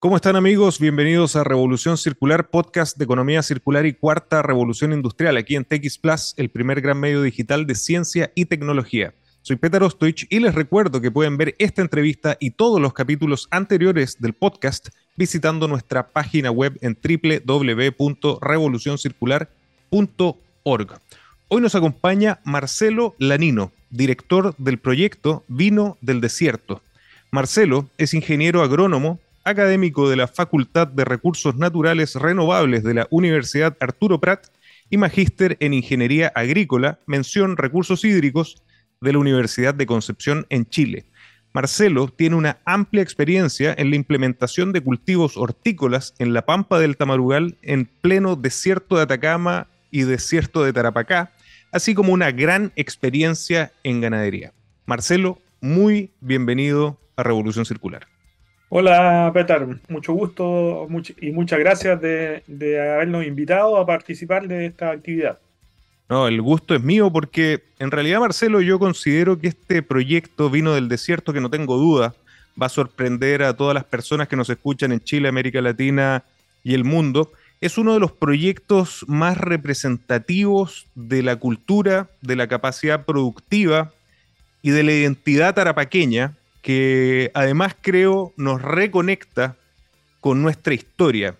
¿Cómo están amigos? Bienvenidos a Revolución Circular, podcast de economía circular y cuarta revolución industrial, aquí en TX Plus, el primer gran medio digital de ciencia y tecnología. Soy Peter Ostoich y les recuerdo que pueden ver esta entrevista y todos los capítulos anteriores del podcast visitando nuestra página web en www.revolucioncircular.org. Hoy nos acompaña Marcelo Lanino, director del proyecto Vino del Desierto. Marcelo es ingeniero agrónomo, académico de la Facultad de Recursos Naturales Renovables de la Universidad Arturo Prat y magíster en Ingeniería Agrícola, mención Recursos Hídricos de la Universidad de Concepción en Chile. Marcelo tiene una amplia experiencia en la implementación de cultivos hortícolas en la pampa del Tamarugal en pleno desierto de Atacama y desierto de Tarapacá, así como una gran experiencia en ganadería. Marcelo, muy bienvenido a Revolución Circular. Hola Peter, mucho gusto y muchas gracias de, habernos invitado a participar de esta actividad. No, el gusto es mío porque en realidad Marcelo yo considero que este proyecto Vino del Desierto, que no tengo duda, va a sorprender a todas las personas que nos escuchan en Chile, América Latina y el mundo. Es uno de los proyectos más representativos de la cultura, de la capacidad productiva y de la identidad tarapaqueña que además creo nos reconecta con nuestra historia.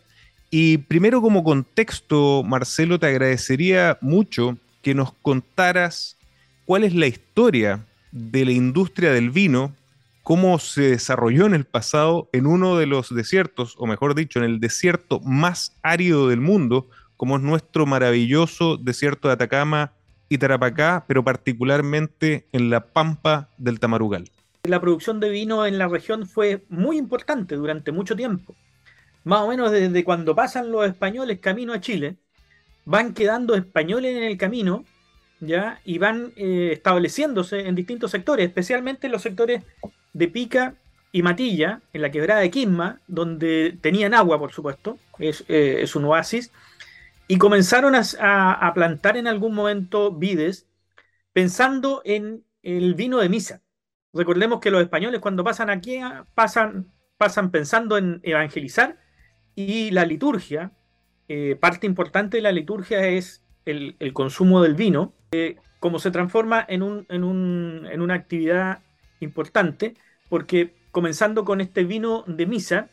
Y primero como contexto, Marcelo, te agradecería mucho que nos contaras cuál es la historia de la industria del vino, cómo se desarrolló en el pasado en uno de los desiertos, o mejor dicho, en el desierto más árido del mundo, como es nuestro maravilloso desierto de Atacama y Tarapacá, pero particularmente en la pampa del Tamarugal la producción de vino en la región fue muy importante durante mucho tiempo. Más o menos desde cuando pasan los españoles camino a Chile, van quedando españoles en el camino, ¿ya? Y van eh, estableciéndose en distintos sectores, especialmente en los sectores de Pica y Matilla, en la quebrada de Quisma, donde tenían agua, por supuesto, es, eh, un oasis, y comenzaron a plantar en algún momento vides pensando en el vino de misa. Recordemos que los españoles cuando pasan aquí pasan, pasan pensando en evangelizar y la liturgia, eh, parte importante de la liturgia es el, consumo del vino, eh, como se transforma en, un, en, un, en, una actividad importante, porque comenzando con este vino de misa,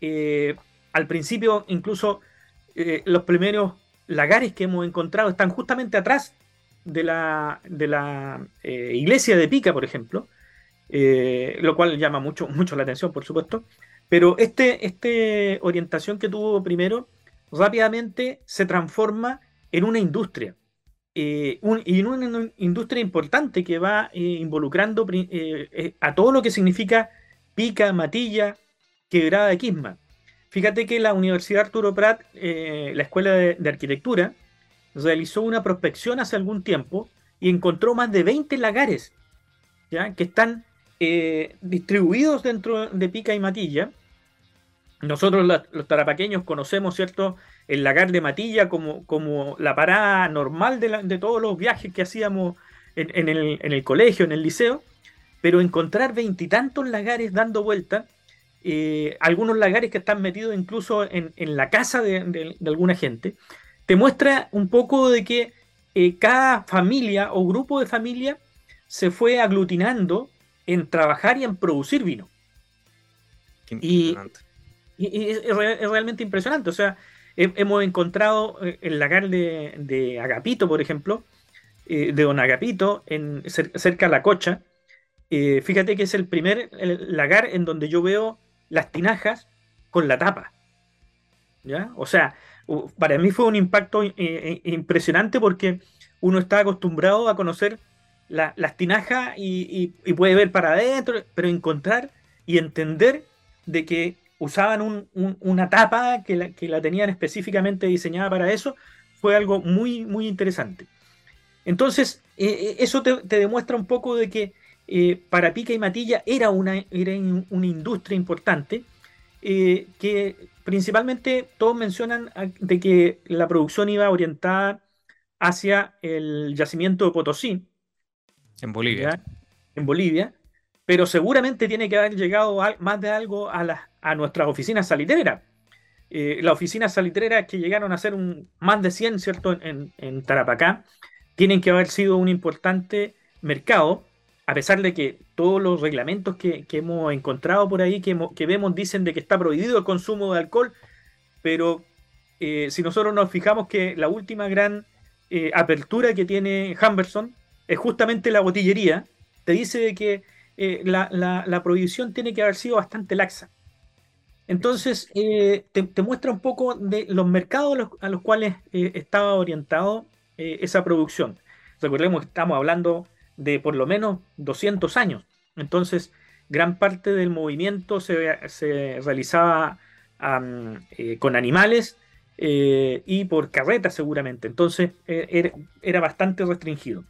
eh, al principio incluso los primeros lagares que hemos encontrado están justamente atrás de la, de la iglesia de Pica, por ejemplo, eh, lo cual llama mucho, mucho la atención, por supuesto. Pero este, este orientación que tuvo primero rápidamente se transforma en una industria. Eh, y en una industria importante que va eh, involucrando a todo lo que significa pica, matilla, quebrada de quisma. Fíjate que la Universidad Arturo Prat, la Escuela de, de, Arquitectura, realizó una prospección hace algún tiempo y encontró más de 20 lagares ¿ya? que están eh, distribuidos dentro de Pica y Matilla. Nosotros los tarapaqueños conocemos, ¿cierto?, el lagar de Matilla como, como la parada normal de, todos los viajes que hacíamos en, el, colegio, en el liceo, pero encontrar veintitantos lagares dando vuelta, eh, algunos lagares que están metidos incluso en, la casa de, alguna gente, te muestra un poco de que eh, cada familia o grupo de familia se fue aglutinando en trabajar y en producir vino. Y, es, realmente impresionante. O sea, hemos encontrado eh, el lagar de, Agapito, por ejemplo, eh, de Don Agapito, en, cerca de la cocha. Eh, fíjate que es el primer lagar en donde yo veo las tinajas con la tapa. ¿Ya? O sea, para mí fue un impacto impresionante porque uno está acostumbrado a conocer las tinajas y, puede ver para adentro, pero encontrar y entender de que usaban una tapa que la, que la, tenían específicamente diseñada para eso, fue algo muy, muy interesante. Entonces, eh, eh, eso te, demuestra un poco de que eh, para Pica y Matilla era una, era una industria importante, que principalmente todos mencionan de que la producción iba orientada hacia el yacimiento de Potosí, en Bolivia. En Bolivia. Pero seguramente tiene que haber llegado más de algo a las, a nuestras oficinas salitreras. Eh, las oficinas salitreras que llegaron a ser un, más de 100, ¿cierto?, en, Tarapacá, tienen que haber sido un importante mercado, a pesar de que todos los reglamentos que, hemos encontrado por ahí, que, que, vemos, dicen de que está prohibido el consumo de alcohol, pero eh, si nosotros nos fijamos que la última gran eh, apertura que tiene Humberson es justamente la botillería, te dice de que la prohibición tiene que haber sido bastante laxa. Entonces, eh, te, muestra un poco de los mercados a los, cuales eh, estaba orientado eh, esa producción. Recordemos que estamos hablando de por lo menos 200 años. Entonces, gran parte del movimiento se, realizaba con animales y por carretas seguramente. Entonces, era, bastante restringido.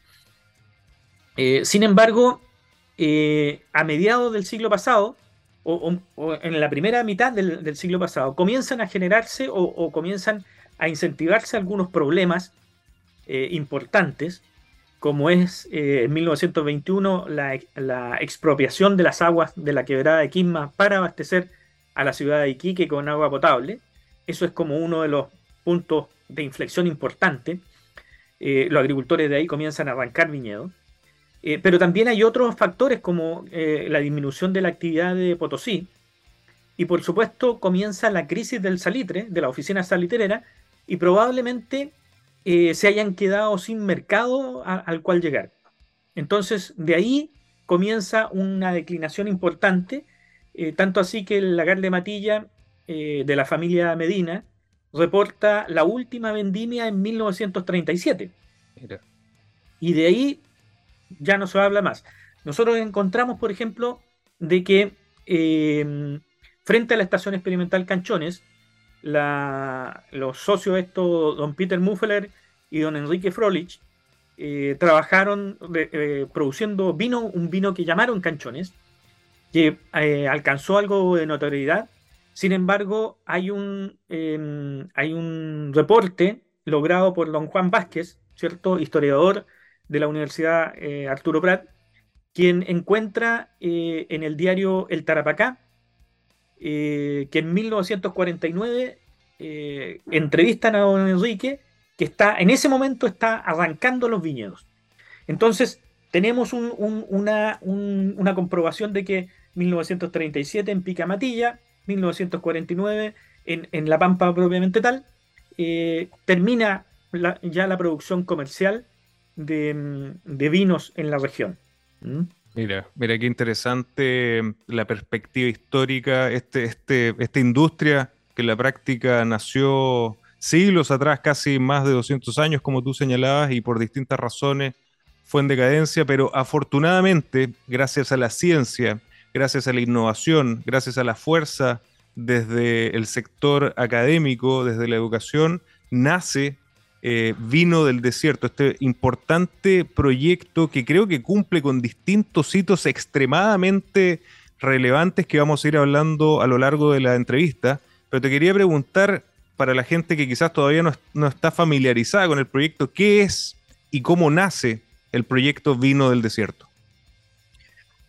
Sin embargo, a mediados del siglo pasado, o, en la primera mitad del, siglo pasado, comienzan a generarse o, comienzan a incentivarse algunos problemas eh, importantes, como es eh, en 1921 la, expropiación de las aguas de la quebrada de Quisma para abastecer a la ciudad de Iquique con agua potable. Eso es como uno de los puntos de inflexión importante. Eh, los agricultores de ahí comienzan a arrancar viñedos. Eh, pero también hay otros factores como eh, la disminución de la actividad de Potosí. Y por supuesto comienza la crisis del salitre, de la oficina salitrera, y probablemente eh, se hayan quedado sin mercado al cual llegar. Entonces, de ahí comienza una declinación importante, tanto así que el lagar de Matilla de la familia Medina reporta la última vendimia en 1937. Y de ahí ya no se habla más. Nosotros encontramos, por ejemplo, de que em, frente a la estación experimental Canchones, los socios estos, don Peter Muffler y don Enrique Frolich, eh, trabajaron eh, produciendo vino, un vino que llamaron Canchones, que eh, alcanzó algo de notoriedad. Sin embargo, hay un, em, hay un reporte logrado por don Juan Vázquez, ¿cierto? Historiador de la Universidad eh, Arturo Prat, quien encuentra eh, en el diario El Tarapacá eh, que en 1949 entrevistan a don Enrique, que está en ese momento está arrancando los viñedos. Entonces, tenemos una, una, comprobación de que 1937 en Picamatilla, 1949 en, en La Pampa propiamente tal, termina ya la producción comercial de, vinos en la región. ¿Mm? Mira, mira qué interesante mm, la perspectiva histórica, este, este, esta industria que en la práctica nació siglos atrás, casi más de 200 años, como tú señalabas, y por distintas razones fue en decadencia, pero afortunadamente, gracias a la ciencia, gracias a la innovación, gracias a la fuerza desde el sector académico, desde la educación, nace eh, vino del desierto, este importante proyecto que creo que cumple con distintos hitos extremadamente relevantes que vamos a ir hablando a lo largo de la entrevista. Pero te quería preguntar, para la gente que quizás todavía no, está familiarizada con el proyecto, ¿qué es y cómo nace el proyecto Vino del Desierto?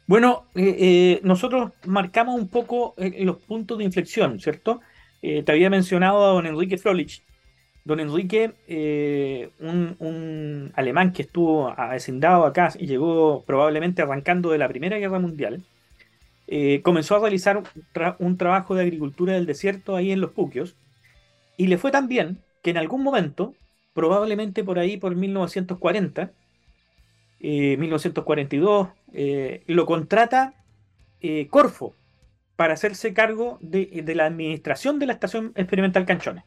Bueno, eh, eh, nosotros marcamos un poco los puntos de inflexión, ¿cierto? te había mencionado a don Enrique Frolich, Don Enrique, eh, un, alemán que estuvo vecindado acá y llegó probablemente arrancando de la Primera Guerra Mundial, eh, comenzó a realizar un, trabajo de agricultura del desierto ahí en los Puquios y le fue tan bien que en algún momento, probablemente por ahí por 1940, 1942, eh, lo contrata Corfo para hacerse cargo de la administración de la Estación Experimental Canchones.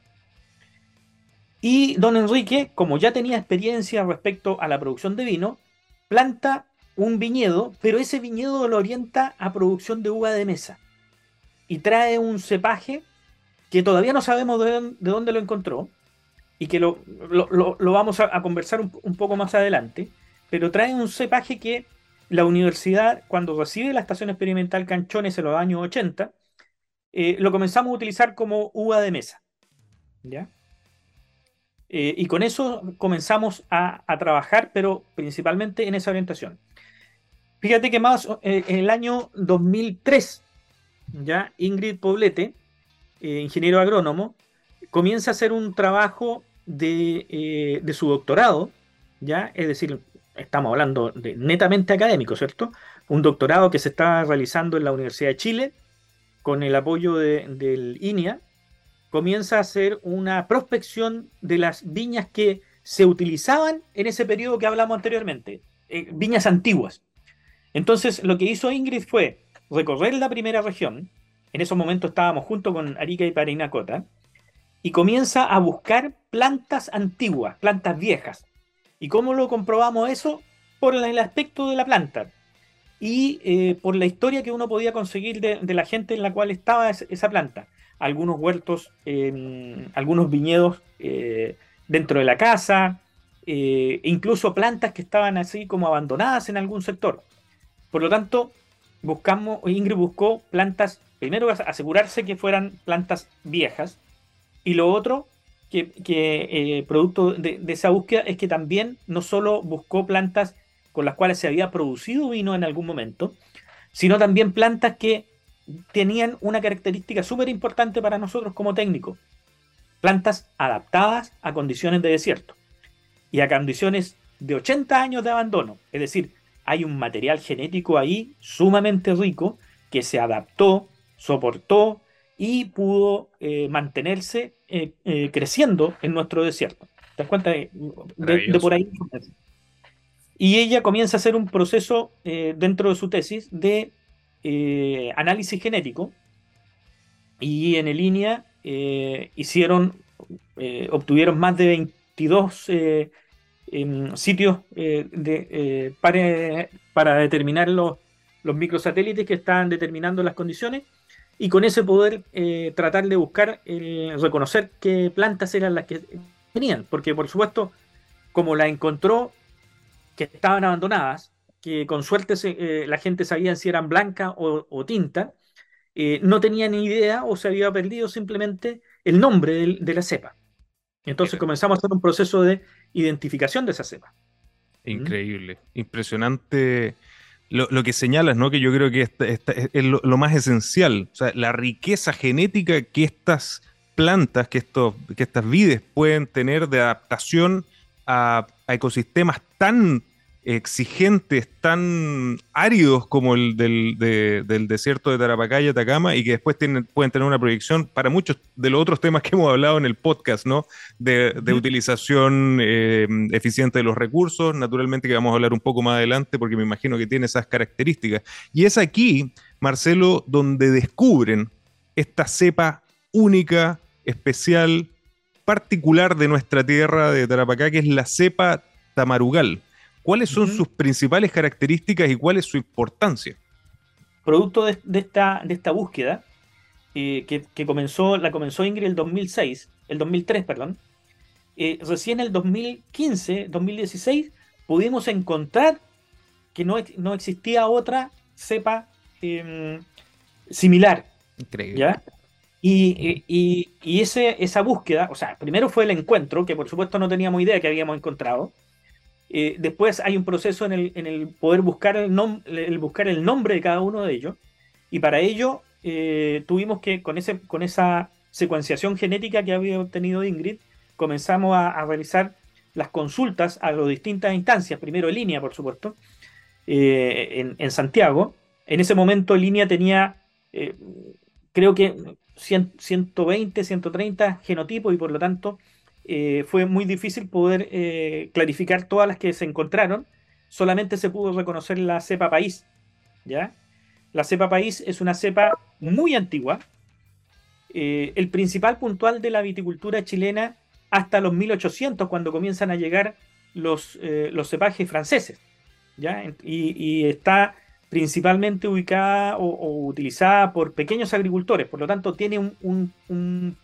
Y don Enrique, como ya tenía experiencia respecto a la producción de vino, planta un viñedo, pero ese viñedo lo orienta a producción de uva de mesa. Y trae un cepaje que todavía no sabemos de, dónde lo encontró y que lo, vamos a, conversar un, poco más adelante, pero trae un cepaje que la universidad, cuando recibe la estación experimental Canchones en los años 80, eh, lo comenzamos a utilizar como uva de mesa. ¿Ya? Eh, y con eso comenzamos a, trabajar, pero principalmente en esa orientación. Fíjate que más eh, en el año 2003 ya Ingrid Poblete, eh, ingeniero agrónomo, comienza a hacer un trabajo de, su doctorado, ya, es decir, estamos hablando de netamente académico, ¿cierto? Un doctorado que se está realizando en la Universidad de Chile con el apoyo de, del INIA, comienza a hacer una prospección de las viñas que se utilizaban en ese periodo que hablamos anteriormente, eh, viñas antiguas. Entonces, lo que hizo Ingrid fue recorrer la primera región, en esos momentos estábamos junto con Arica y Parinacota, y comienza a buscar plantas antiguas, plantas viejas. ¿Y cómo lo comprobamos eso? Por el aspecto de la planta y eh, por la historia que uno podía conseguir de, la gente en la cual estaba esa planta. Algunos huertos, em, algunos viñedos eh, dentro de la casa, eh, incluso plantas que estaban así como abandonadas en algún sector. Por lo tanto, buscamos, Ingrid buscó plantas, primero asegurarse que fueran plantas viejas, y lo otro, que, producto de, de, esa búsqueda, es que también no solo buscó plantas con las cuales se había producido vino en algún momento, sino también plantas que tenían una característica súper importante para nosotros como técnicos. Plantas adaptadas a condiciones de desierto y a condiciones de 80 años de abandono. Es decir, hay un material genético ahí sumamente rico que se adaptó, soportó y pudo eh, mantenerse eh, eh, creciendo en nuestro desierto. ¿Te das cuenta de, de por ahí? Y ella comienza a hacer un proceso dentro de su tesis de eh, análisis genético. Y en línea eh, hicieron, obtuvieron más de 22 em, sitios para, para, determinar los, los microsatélites que estaban determinando las condiciones y con ese poder tratar de buscar, reconocer qué plantas eran las que tenían, porque por supuesto, como la encontró que estaban abandonadas, que con suerte eh, la gente sabía si eran blanca o, tinta, eh, no tenían ni idea o se había perdido simplemente el nombre de, la cepa. Entonces comenzamos a hacer un proceso de identificación de esa cepa. Increíble, impresionante lo, que señalas, ¿no? Que yo creo que es lo, más esencial, o sea, la riqueza genética que estas plantas, que, estos, que estas vides pueden tener de adaptación a, ecosistemas tan exigentes, tan áridos como el del, desierto de Tarapacá y Atacama y que después tienen, pueden tener una proyección para muchos de los otros temas que hemos hablado en el podcast, ¿no? De, utilización eh, eficiente de los recursos, naturalmente que vamos a hablar un poco más adelante porque me imagino que tiene esas características. Y es aquí, Marcelo, donde descubren esta cepa única, especial, particular de nuestra tierra de Tarapacá, que es la cepa tamarugal. ¿Cuáles son sus principales características y cuál es su importancia? Producto de, esta, de esta búsqueda, eh, que, comenzó, la comenzó Ingrid el 2006, el 2003, perdón, eh, recién en el 2015, 2016, pudimos encontrar que no, no existía otra cepa em, similar. Increíble. ¿ya? Y, ese, esa búsqueda, o sea, primero fue el encuentro, que por supuesto no teníamos idea que habíamos encontrado. Eh, después hay un proceso en el, poder buscar el, buscar el nombre de cada uno de ellos. Y para ello eh, tuvimos que, con, ese, con esa secuenciación genética que había obtenido Ingrid, comenzamos a, realizar las consultas a las distintas instancias, primero línea, por supuesto, eh, en, en, Santiago. En ese momento línea tenía, creo que 120, 130 genotipos y por lo tanto eh, fue muy difícil poder eh, clarificar todas las que se encontraron. Solamente se pudo reconocer la cepa país. ¿ya? La cepa país es una cepa muy antigua. Eh, el principal puntual de la viticultura chilena hasta los 1800, cuando comienzan a llegar los, los cepajes franceses. ¿ya? Y, y está principalmente ubicada o, utilizada por pequeños agricultores, por lo tanto tiene un,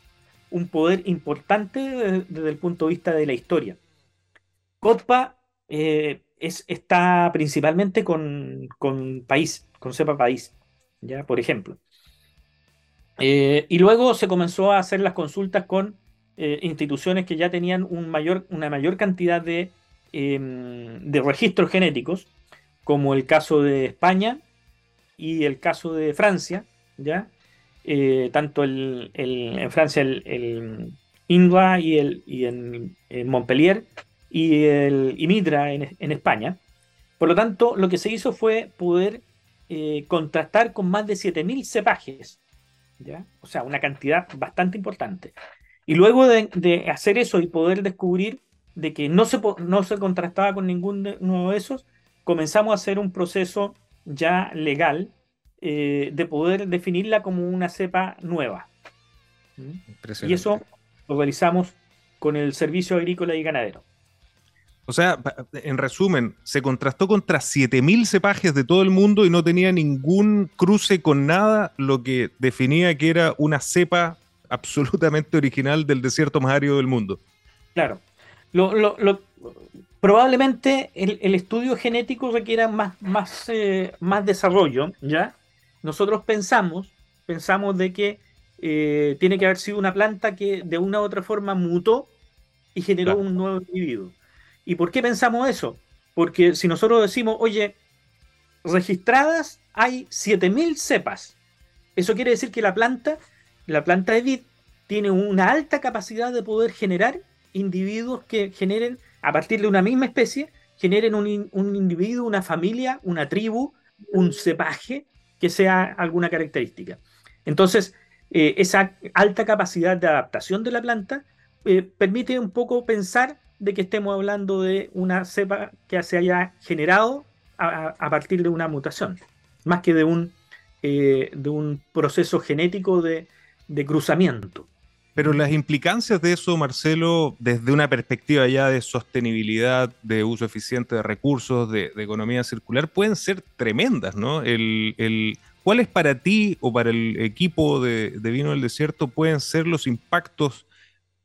poder importante desde, el punto de vista de la historia. Cotpa eh, es, está principalmente con, país, con cepa país, ya por ejemplo. Eh, y luego se comenzó a hacer las consultas con eh, instituciones que ya tenían un mayor, una mayor cantidad de, em, de registros genéticos como el caso de España y el caso de Francia, ¿ya? Eh, tanto en Francia el, el y, el, en, Montpellier y el y Midra en, España. Por lo tanto, lo que se hizo fue poder eh, contrastar con más de 7.000 cepajes, ¿ya? o sea, una cantidad bastante importante. Y luego de, de, hacer eso y poder descubrir de que no se, no se contrastaba con ninguno de esos, comenzamos a hacer un proceso ya legal eh, de poder definirla como una cepa nueva. ¿Mm? Y eso lo realizamos con el Servicio Agrícola y Ganadero. O sea, en resumen, se contrastó contra 7.000 cepajes de todo el mundo y no tenía ningún cruce con nada, lo que definía que era una cepa absolutamente original del desierto más árido del mundo. Claro. Lo, probablemente el, estudio genético requiera más, más, eh, más desarrollo, ¿ya? Nosotros pensamos, pensamos de que eh, tiene que haber sido una planta que de una u otra forma mutó y generó un nuevo individuo. ¿Y por qué pensamos eso? Porque si nosotros decimos, oye, registradas hay 7000 cepas, eso quiere decir que la planta, la planta de vid, tiene una alta capacidad de poder generar individuos que generen, a partir de una misma especie, generen un, un individuo, una familia, una tribu, un cepaje, que sea alguna característica. Entonces, eh, esa alta capacidad de adaptación de la planta eh, permite un poco pensar de que estemos hablando de una cepa que se haya generado a, partir de una mutación, más que de un, eh, de un proceso genético de, cruzamiento. Pero las implicancias de eso, Marcelo, desde una perspectiva ya de sostenibilidad, de uso eficiente de recursos, de, economía circular, pueden ser tremendas, ¿no? El, ¿Cuáles para ti o para el equipo de, Vino del Desierto pueden ser los impactos,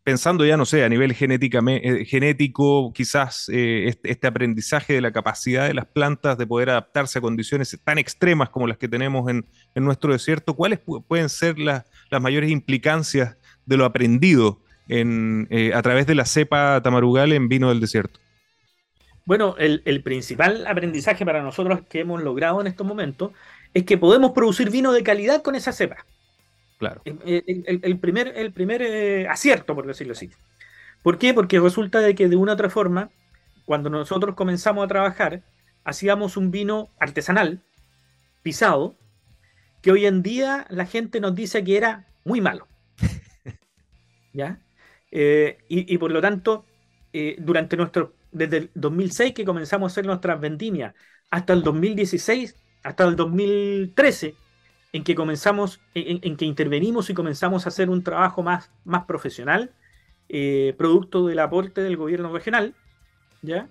pensando ya, no sé, a nivel eh, genético, quizás eh, este, este, aprendizaje de la capacidad de las plantas de poder adaptarse a condiciones tan extremas como las que tenemos en, nuestro desierto? ¿Cuáles pueden ser las mayores implicancias? De lo aprendido en, eh, a través de la cepa tamarugal en vino del desierto? Bueno, el, principal aprendizaje para nosotros que hemos logrado en estos momentos es que podemos producir vino de calidad con esa cepa. Claro. El, primer, el primer eh, acierto, por decirlo así. ¿Por qué? Porque resulta de que de una u otra forma, cuando nosotros comenzamos a trabajar, hacíamos un vino artesanal, pisado, que hoy en día la gente nos dice que era muy malo. ¿Ya? Eh, y, por lo tanto, eh, durante nuestro, desde el 2006 que comenzamos a hacer nuestras vendimias, hasta el 2016, hasta el 2013, en que comenzamos, en, que intervenimos y comenzamos a hacer un trabajo más, más profesional, eh, producto del aporte del gobierno regional, ¿ya?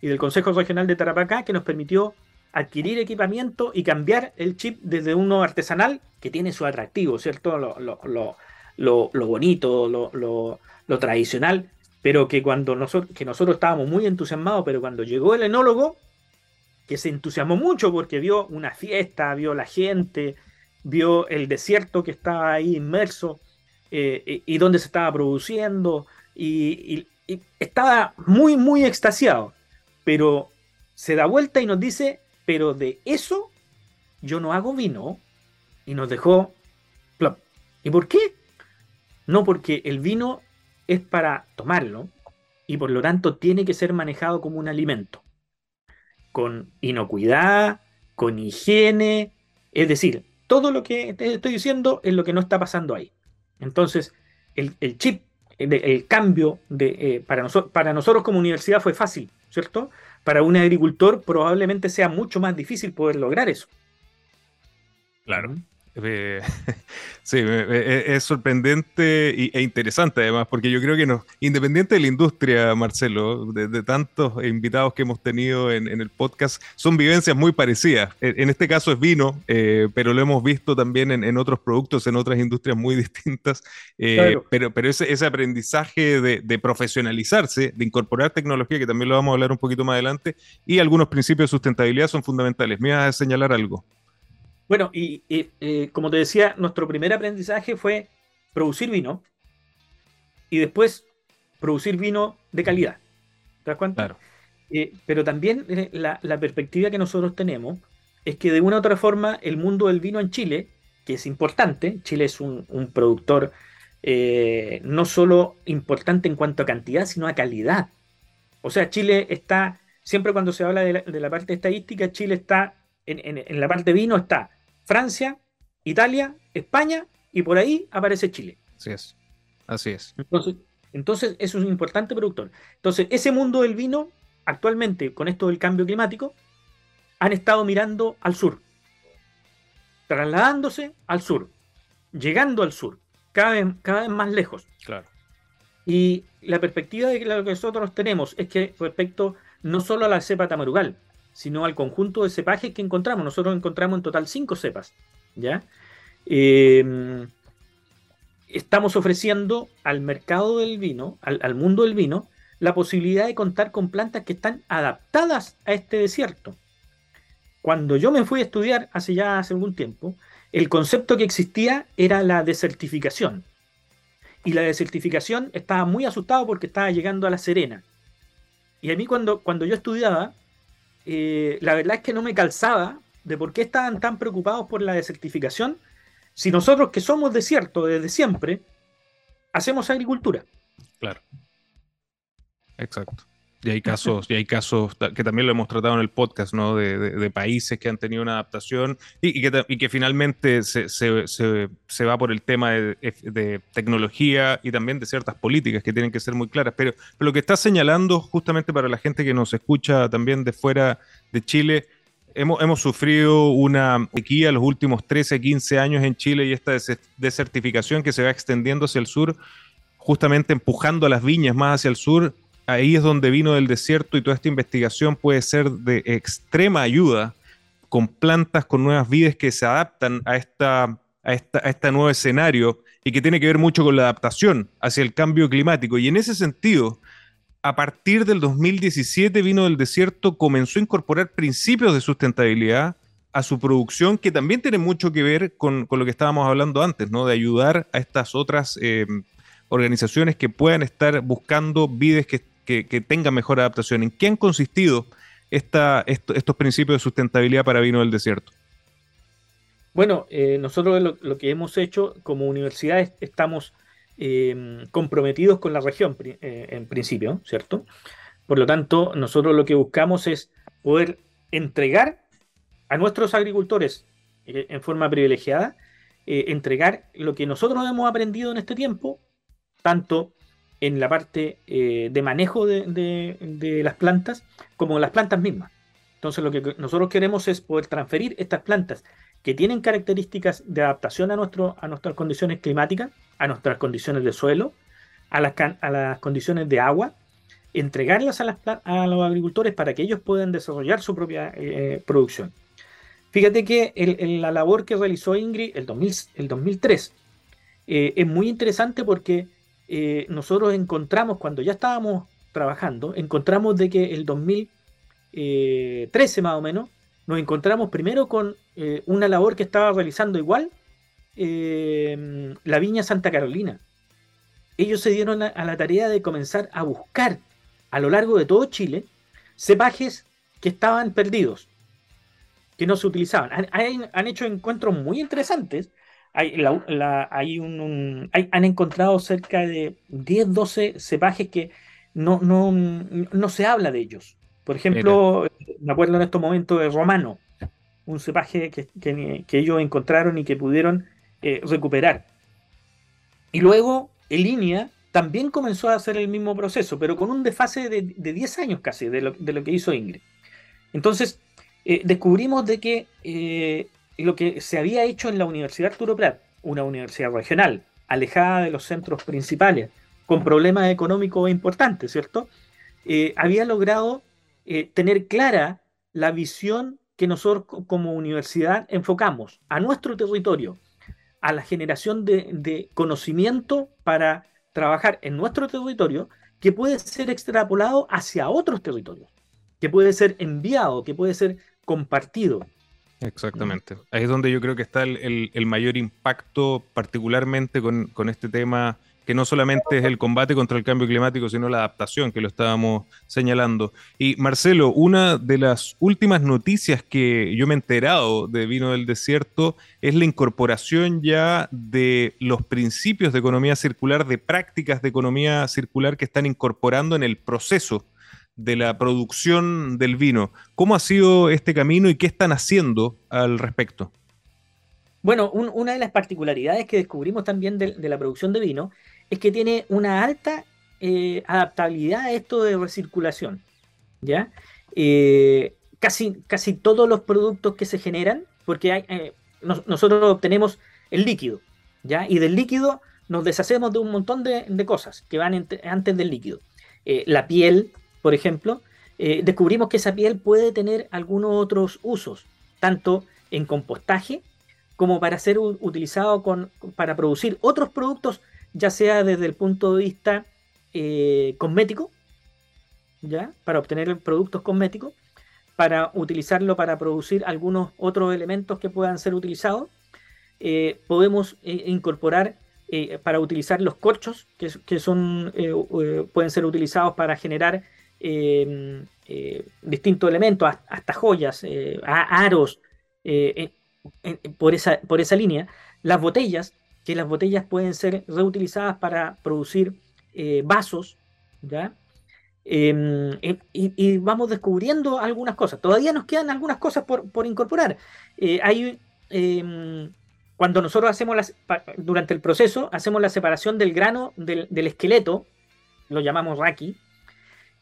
Y del Consejo Regional de Tarapacá, que nos permitió adquirir equipamiento y cambiar el chip desde uno artesanal, que tiene su atractivo, ¿cierto? Bonito, lo, tradicional, pero que cuando nosotros, que nosotros estábamos muy entusiasmados, pero cuando llegó el enólogo, que se entusiasmó mucho porque vio una fiesta, vio la gente, vio el desierto que estaba ahí inmerso eh, y, donde se estaba produciendo, y, y, estaba muy, muy extasiado, pero se da vuelta y nos dice, pero de eso yo no hago vino, y nos dejó... ¿Y por qué? No, porque el vino es para tomarlo y por lo tanto tiene que ser manejado como un alimento, con inocuidad, con higiene, es decir, todo lo que te estoy diciendo es lo que no está pasando ahí. Entonces, el, chip, el, cambio de, eh, para, para nosotros como universidad fue fácil, ¿cierto? Para un agricultor probablemente sea mucho más difícil poder lograr eso. Claro. Eh, sí, es sorprendente e interesante además, porque yo creo que no, independiente de la industria, Marcelo, de, tantos invitados que hemos tenido en, el podcast, son vivencias muy parecidas. En, este caso es vino, eh, pero lo hemos visto también en, otros productos, en otras industrias muy distintas. Eh, pero, pero ese, ese aprendizaje de, de, profesionalizarse, de incorporar tecnología, que también lo vamos a hablar un poquito más adelante, y algunos principios de sustentabilidad son fundamentales. ¿Me vas a señalar algo? Bueno, y, eh, como te decía, nuestro primer aprendizaje fue producir vino y después producir vino de calidad. ¿Te das cuenta? Claro. Eh, pero también la, perspectiva que nosotros tenemos es que de una u otra forma el mundo del vino en Chile que es importante. Chile es un, productor eh, no solo importante en cuanto a cantidad, sino a calidad. O sea, Chile está, siempre cuando se habla de la, parte estadística, Chile está, en, la parte vino está Francia, Italia, España, y por ahí aparece Chile. Así es, así es. Entonces, entonces es un importante productor. Entonces, ese mundo del vino, actualmente, con esto del cambio climático, han estado mirando al sur trasladándose al sur, llegando al sur, cada vez, cada vez más lejos. Claro. Y la perspectiva de lo que nosotros tenemos es que respecto no solo a la cepa tamarugal, sino al conjunto de cepajes que encontramos. Nosotros encontramos en total cinco cepas. ¿ya? Eh, estamos ofreciendo al mercado del vino, al, al, mundo del vino, la posibilidad de contar con plantas que están adaptadas a este desierto. Cuando yo me fui a estudiar hace ya hace algún tiempo, el concepto que existía era la desertificación. Y la desertificación estaba muy asustado porque estaba llegando a La Serena. Y a mí cuando, cuando yo estudiaba, eh, la verdad es que no me calzaba de por qué estaban tan preocupados por la desertificación si nosotros que somos desierto desde siempre, hacemos agricultura. Claro. Exacto. Y hay casos, y hay casos que también lo hemos tratado en el podcast, ¿no? De, países que han tenido una adaptación y, que, finalmente se, va por el tema de, tecnología y también de ciertas políticas que tienen que ser muy claras. Pero, lo que está señalando, justamente para la gente que nos escucha también de fuera de Chile, hemos, hemos sufrido una sequía los últimos 13, 15 años en Chile y esta desertificación que se va extendiendo hacia el sur justamente empujando a las viñas más hacia el sur, ahí es donde vino del desierto y toda esta investigación puede ser de extrema ayuda con plantas, con nuevas vides que se adaptan a, esta, a, esta, a este nuevo escenario y que tiene que ver mucho con la adaptación hacia el cambio climático. Y en ese sentido, a partir del 2017, Vino del Desierto comenzó a incorporar principios de sustentabilidad a su producción, que también tiene mucho que ver con, lo que estábamos hablando antes, ¿no? De ayudar a estas otras eh, organizaciones que puedan estar buscando vides que que, tenga mejor adaptación. ¿En qué han consistido estos principios de sustentabilidad para vino del desierto? Bueno, eh, nosotros lo, que hemos hecho como universidad estamos eh, comprometidos con la región eh, en principio, ¿cierto? Por lo tanto, nosotros lo que buscamos es poder entregar a nuestros agricultores en forma privilegiada, entregar lo que nosotros hemos aprendido en este tiempo, tanto en la parte eh, de manejo de, las plantas como las plantas mismas. Entonces lo que nosotros queremos es poder transferir estas plantas que tienen características de adaptación a, nuestro, a nuestras condiciones climáticas, a nuestras condiciones de suelo, a las, a las condiciones de agua, entregarlas a, a, los agricultores para que ellos puedan desarrollar su propia eh, producción. Fíjate que la labor que realizó Ingrid el, 2000, el 2003 eh, es muy interesante porque eh, nosotros encontramos, cuando ya estábamos trabajando, encontramos de que el 2013 más o menos, nos encontramos primero con eh, una labor que estaba realizando igual eh, la Viña Santa Carolina. Ellos se dieron a, la tarea de comenzar a buscar a lo largo de todo Chile cepajes que estaban perdidos, que no se utilizaban. han hecho encuentros muy interesantes hay, hay un, han encontrado cerca de 10, 12 cepajes que no, no, no se habla de ellos. Por ejemplo, me acuerdo en estos momentos de Romano, un cepaje que, que, ellos encontraron y que pudieron eh, recuperar. Y luego, en línea, también comenzó a hacer el mismo proceso, pero con un desfase de, de 10 años casi de lo, de lo, que hizo Ingrid. Entonces, eh, descubrimos de que eh, lo que se había hecho en la Universidad Arturo Prat, una universidad regional, alejada de los centros principales, con problemas económicos importantes, ¿cierto? Eh, había logrado eh, tener clara la visión que nosotros como universidad enfocamos a nuestro territorio, a la generación de, de conocimiento para trabajar en nuestro territorio que puede ser extrapolado hacia otros territorios, que puede ser enviado, que puede ser compartido. Exactamente. Ahí es donde yo creo que está el, mayor impacto, particularmente con, este tema que no solamente es el combate contra el cambio climático, sino la adaptación, que lo estábamos señalando. Y Marcelo, una de las últimas noticias que yo me he enterado de Vino del Desierto es la incorporación ya de los principios de economía circular, de prácticas de economía circular que están incorporando en el proceso de la producción del vino. ¿Cómo ha sido este camino y qué están haciendo al respecto? Bueno, una de las particularidades que descubrimos también de, la producción de vino es que tiene una alta eh, adaptabilidad a esto de recirculación. ¿ya? Eh, casi, casi todos los productos que se generan, porque eh, nosotros obtenemos el líquido, ¿ya? y del líquido nos deshacemos de un montón de, cosas que van antes del líquido. la piel, por ejemplo, descubrimos que esa piel puede tener algunos otros usos, tanto en compostaje, como para ser utilizado con, para producir otros productos, ya sea desde el punto de vista eh, cosmético, ¿ya? para obtener productos cosméticos, para utilizarlo para producir algunos otros elementos que puedan ser utilizados. Eh, podemos eh, incorporar para utilizar los corchos, que, son, pueden ser utilizados para generar distintos elementos, hasta joyas, aros, por, esa, por esa línea, las botellas, que las botellas pueden ser reutilizadas para producir eh, vasos, ¿ya? Em, y, vamos descubriendo algunas cosas. Todavía nos quedan algunas cosas por, incorporar. Eh, hay, em, cuando nosotros hacemos las, durante el proceso, hacemos la separación del grano del, esqueleto, lo llamamos raki.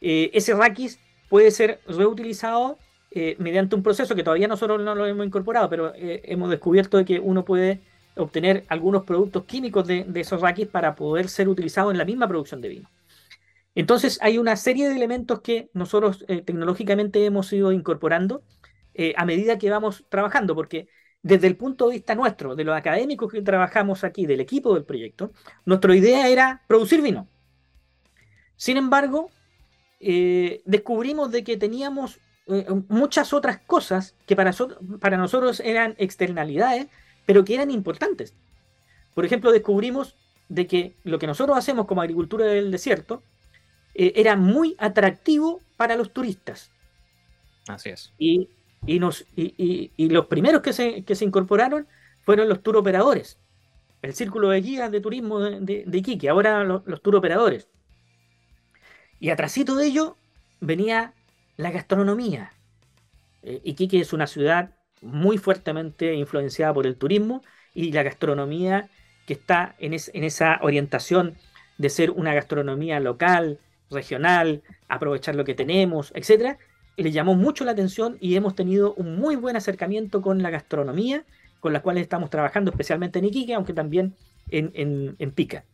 Eh, ese raquis puede ser reutilizado eh, mediante un proceso que todavía nosotros no lo hemos incorporado, pero eh, hemos descubierto de que uno puede obtener algunos productos químicos de, esos raquis para poder ser utilizados en la misma producción de vino. Entonces hay una serie de elementos que nosotros tecnológicamente hemos ido incorporando a medida que vamos trabajando, porque desde el punto de vista nuestro, de los académicos que trabajamos aquí, del equipo del proyecto, nuestra idea era producir vino. Sin embargo, descubrimos de que teníamos eh, muchas otras cosas que para, para nosotros eran externalidades, pero que eran importantes. Por ejemplo, descubrimos de que lo que nosotros hacemos como agricultura del desierto eh, era muy atractivo para los turistas. Así es. Y, nos, y, los primeros que se, que se, incorporaron fueron los turoperadores. El círculo de guías de turismo de, de, Iquique, ahora los, los turoperadores. Y atrásito de ello venía la gastronomía. Eh, Iquique es una ciudad muy fuertemente influenciada por el turismo y la gastronomía que está en, esa orientación de ser una gastronomía local, regional, aprovechar lo que tenemos, etc., le llamó mucho la atención y hemos tenido un muy buen acercamiento con la gastronomía, con la cual estamos trabajando especialmente en Iquique, aunque también en, Pica.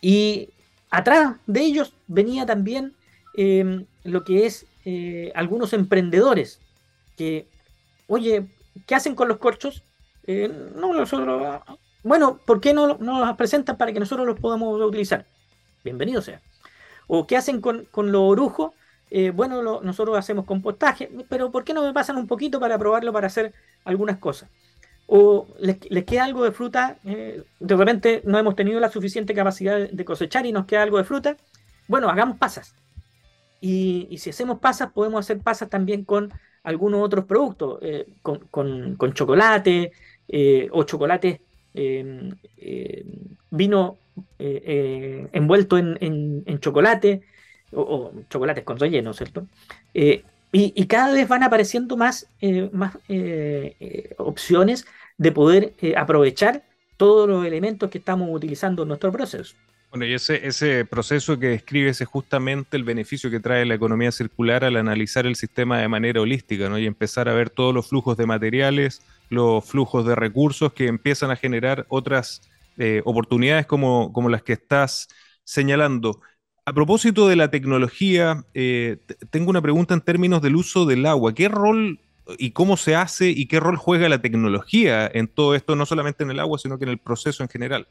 Y atrás de ellos venía también em, lo que es eh, algunos emprendedores que, oye, ¿qué hacen con los corchos? Eh, no, nosotros, bueno, ¿por qué no, no los presentan para que nosotros los podamos utilizar? Bienvenido sea. ¿O qué hacen con, con los orujos? Eh, bueno, nosotros hacemos compostaje, pero ¿por qué no me pasan un poquito para probarlo para hacer algunas cosas? O les, queda algo de fruta, de repente no hemos tenido la suficiente capacidad de cosechar y nos queda algo de fruta. Bueno, hagamos pasas. Y, si hacemos pasas, podemos hacer pasas también con algunos otros productos, eh, con, chocolate eh, o chocolate em, vino eh, envuelto en, chocolate o, chocolates con relleno, ¿cierto? Y, cada vez van apareciendo más, más opciones de poder aprovechar todos los elementos que estamos utilizando en nuestro proceso. Bueno, y ese, ese proceso que describes es justamente el beneficio que trae la economía circular al analizar el sistema de manera holística, ¿no? Y empezar a ver todos los flujos de materiales, los flujos de recursos que empiezan a generar otras eh, oportunidades como, como las que estás señalando. A propósito de la tecnología, eh, tengo una pregunta en términos del uso del agua. ¿Qué rol y cómo se hace y qué rol juega la tecnología en todo esto, no solamente en el agua, sino que en el proceso en general?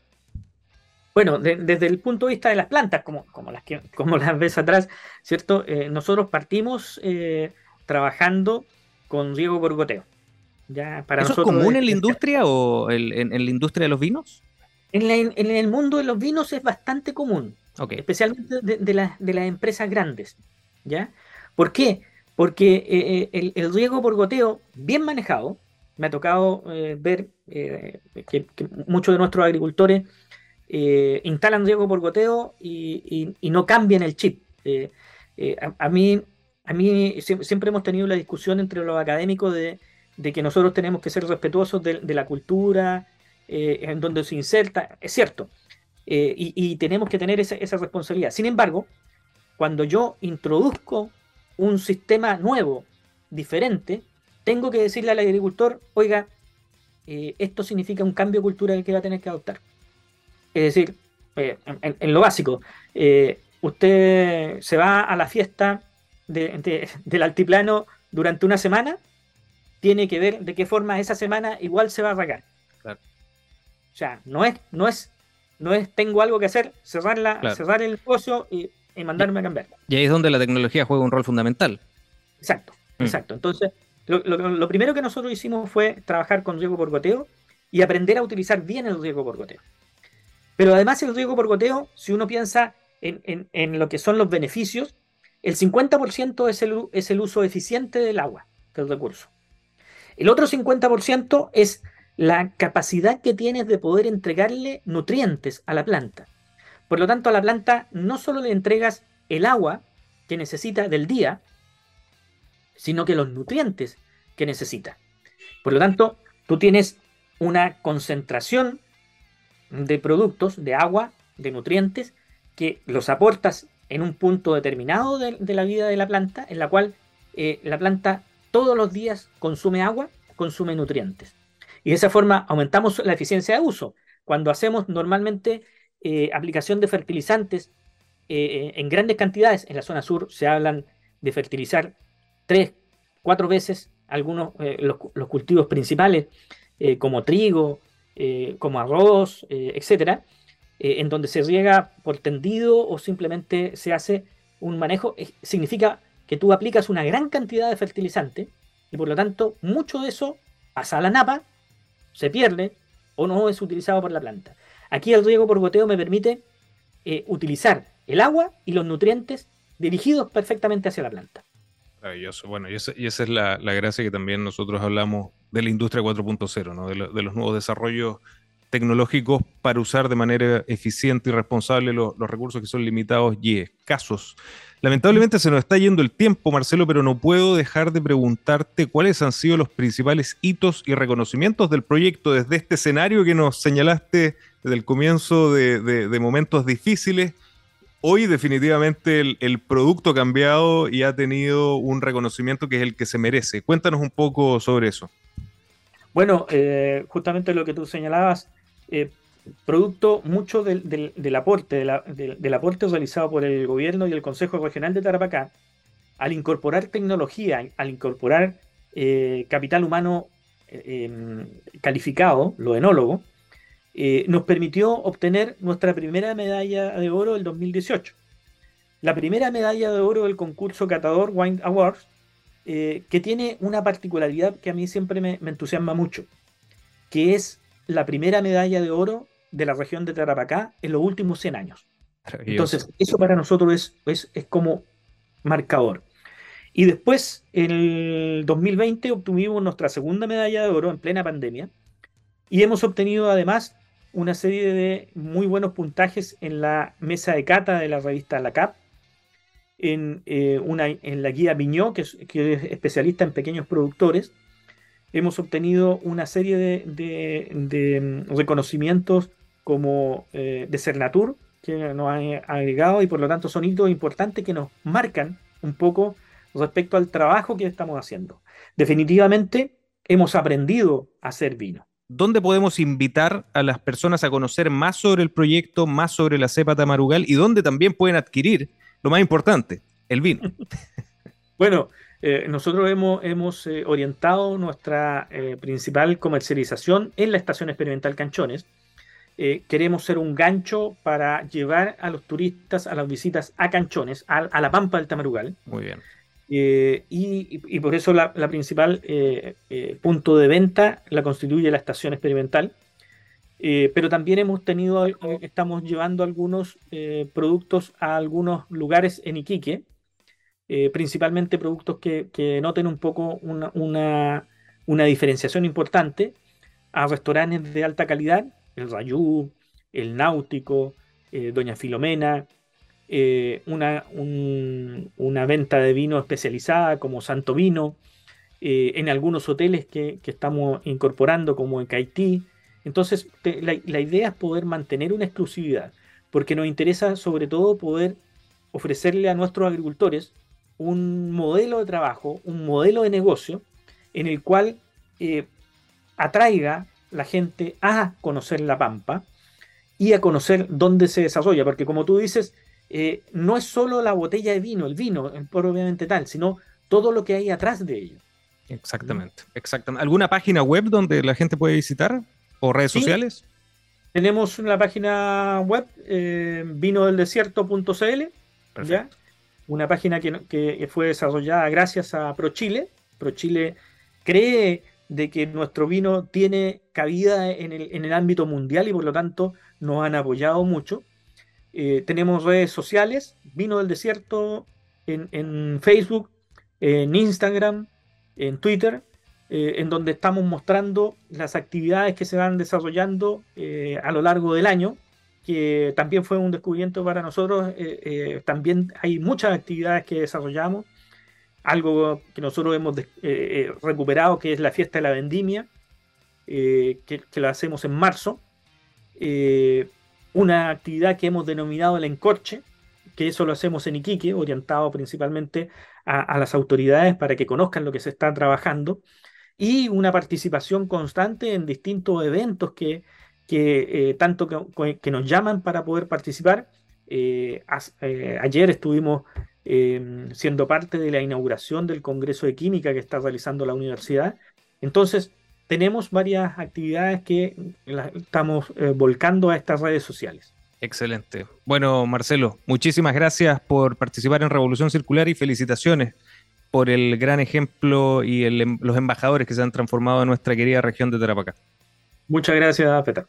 Bueno, desde el punto de vista de las plantas, como, como, las, que, como las ves atrás, ¿cierto? Eh, nosotros partimos eh, trabajando con riego por goteo. Ya, para ¿Eso es común en la industria o en, la industria de los vinos? En, el mundo de los vinos es bastante común, especialmente de, las empresas grandes. ¿ya? ¿Por qué? Porque eh, eh, el, riego por goteo, bien manejado, me ha tocado eh, ver que, muchos de nuestros agricultores instalan riego por goteo y, no cambian el chip. A, mí, a mí siempre hemos tenido la discusión entre los académicos de, que nosotros tenemos que ser respetuosos de la cultura, eh, en donde se inserta, es cierto, eh, y, tenemos que tener esa, responsabilidad. Sin embargo, cuando yo introduzco un sistema nuevo, diferente, tengo que decirle al agricultor, oiga, eh, esto significa un cambio cultural que va a tener que adoptar. Es decir, en, lo básico, usted se va a la fiesta del altiplano durante una semana, tiene que ver de qué forma esa semana igual se va a arrancar. O sea, no es, no es, no es tengo algo que hacer, cerrar, cerrar el negocio y, mandarme a cambiar. Y ahí es donde la tecnología juega un rol fundamental. Exacto, mm. exacto. Entonces, lo, primero que nosotros hicimos fue trabajar con riego por goteo y aprender a utilizar bien el riego por goteo. Pero además el riego por goteo, si uno piensa en, lo que son los beneficios, el 50% es el, es el uso eficiente del agua, del recurso. El otro 50% es la capacidad que tienes de poder entregarle nutrientes a la planta. Por lo tanto, a la planta no solo le entregas el agua que necesita del día, sino que los nutrientes que necesita. Por lo tanto, tú tienes una concentración de productos, de agua, de nutrientes, que los aportas en un punto determinado de, la vida de la planta, en la cual eh, la planta todos los días consume agua, consume nutrientes. Y de esa forma aumentamos la eficiencia de uso. Cuando hacemos normalmente eh, aplicación de fertilizantes eh, en grandes cantidades, en la zona sur se hablan de fertilizar tres, cuatro veces algunos eh, los, cultivos principales, como trigo, como arroz, etcétera, en donde se riega por tendido o simplemente se hace un manejo, significa que tú aplicas una gran cantidad de fertilizante y por lo tanto mucho de eso pasa a la napa se pierde o no es utilizado por la planta. Aquí el riego por goteo me permite eh, utilizar el agua y los nutrientes dirigidos perfectamente hacia la planta. Maravilloso. Bueno, y esa, es la, gracia que también nosotros hablamos de la industria 4.0, ¿no? de, los nuevos desarrollos tecnológicos para usar de manera eficiente y responsable los recursos que son limitados y escasos. Lamentablemente se nos está yendo el tiempo, Marcelo, pero no puedo dejar de preguntarte cuáles han sido los principales hitos y reconocimientos del proyecto desde este escenario que nos señalaste desde el comienzo de, momentos difíciles. Hoy definitivamente el, producto ha cambiado y ha tenido un reconocimiento que es el que se merece. Cuéntanos un poco sobre eso. Bueno, eh, justamente lo que tú señalabas, eh, producto mucho del, aporte, del, aporte realizado por el gobierno y el Consejo Regional de Tarapacá, al incorporar tecnología, al incorporar eh, capital humano eh, em, calificado, lo enólogo, eh, nos permitió obtener nuestra primera medalla de oro del 2018. La primera medalla de oro del concurso Catador Wine Awards, que tiene una particularidad que a mí siempre me, me entusiasma mucho, que es la primera medalla de oro de la región de Tarapacá en los últimos 100 años. Entonces, eso para nosotros es, es, es, como marcador. Y después, en el 2020, obtuvimos nuestra segunda medalla de oro en plena pandemia. Y hemos obtenido además una serie de muy buenos puntajes en la mesa de cata de la revista La CAP, en, eh, una, en la guía Viñó, que es, que es especialista en pequeños productores. Hemos obtenido una serie de, de, de reconocimientos como eh, de Cernatur, que nos han agregado y por lo tanto son hitos importantes que nos marcan un poco respecto al trabajo que estamos haciendo. Definitivamente hemos aprendido a hacer vino. ¿Dónde podemos invitar a las personas a conocer más sobre el proyecto, más sobre la cepa tamarugal y dónde también pueden adquirir lo más importante, el vino? bueno, eh, nosotros hemos, hemos eh, orientado nuestra principal comercialización en la Estación Experimental Canchones, eh, queremos ser un gancho para llevar a los turistas a las visitas a Canchones, a, la Pampa del Tamarugal. Muy bien. Eh, y, por eso la, principal eh, punto de venta la constituye la estación experimental. Pero también hemos tenido, estamos llevando algunos productos a algunos lugares en Iquique, principalmente productos que, que, noten un poco una, una, una, diferenciación importante a restaurantes de alta calidad, el Rayú, el Náutico, Doña Filomena, eh, una, una, venta de vino especializada como Santo Vino, eh, en algunos hoteles que, estamos incorporando como en Caití. Entonces, la, idea es poder mantener una exclusividad, porque nos interesa sobre todo poder ofrecerle a nuestros agricultores un modelo de trabajo, un modelo de negocio en el cual eh, atraiga la gente a conocer la pampa y a conocer dónde se desarrolla, porque como tú dices, eh, no es solo la botella de vino, el vino, obviamente tal, sino todo lo que hay atrás de ello. Exactamente, exactamente. ¿Alguna página web donde la gente puede visitar? ¿O redes sociales? Tenemos una página web, eh, vinodeldesierto.cl, ¿ya? una página que, fue desarrollada gracias a ProChile. ProChile cree de que nuestro vino tiene cabida en el, en el ámbito mundial y por lo tanto nos han apoyado mucho. Eh, tenemos redes sociales, Vino del Desierto en, Facebook, en Instagram, en Twitter, eh, en donde estamos mostrando las actividades que se van desarrollando eh, a lo largo del año, que también fue un descubrimiento para nosotros. también hay muchas actividades que desarrollamos, algo que nosotros hemos recuperado, que es la fiesta de la vendimia, que, que, la hacemos en marzo una actividad que hemos denominado el encorche, que eso lo hacemos en Iquique, orientado principalmente a, las autoridades para que conozcan lo que se está trabajando, y una participación constante en distintos eventos que, que eh, tanto que, nos llaman para poder participar. Eh, eh, ayer estuvimos siendo parte de la inauguración del Congreso de Química que está realizando la universidad. Entonces, tenemos varias actividades que estamos eh, volcando a estas redes sociales. Excelente. Bueno, Marcelo, muchísimas gracias por participar en Revolución Circular y felicitaciones por el gran ejemplo y em, los embajadores que se han transformado en nuestra querida región de Tarapacá. Muchas gracias, Peter.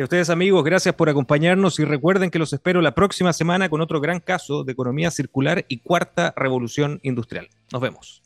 Y a ustedes amigos, gracias por acompañarnos y recuerden que los espero la próxima semana con otro gran caso de economía circular y cuarta revolución industrial. Nos vemos.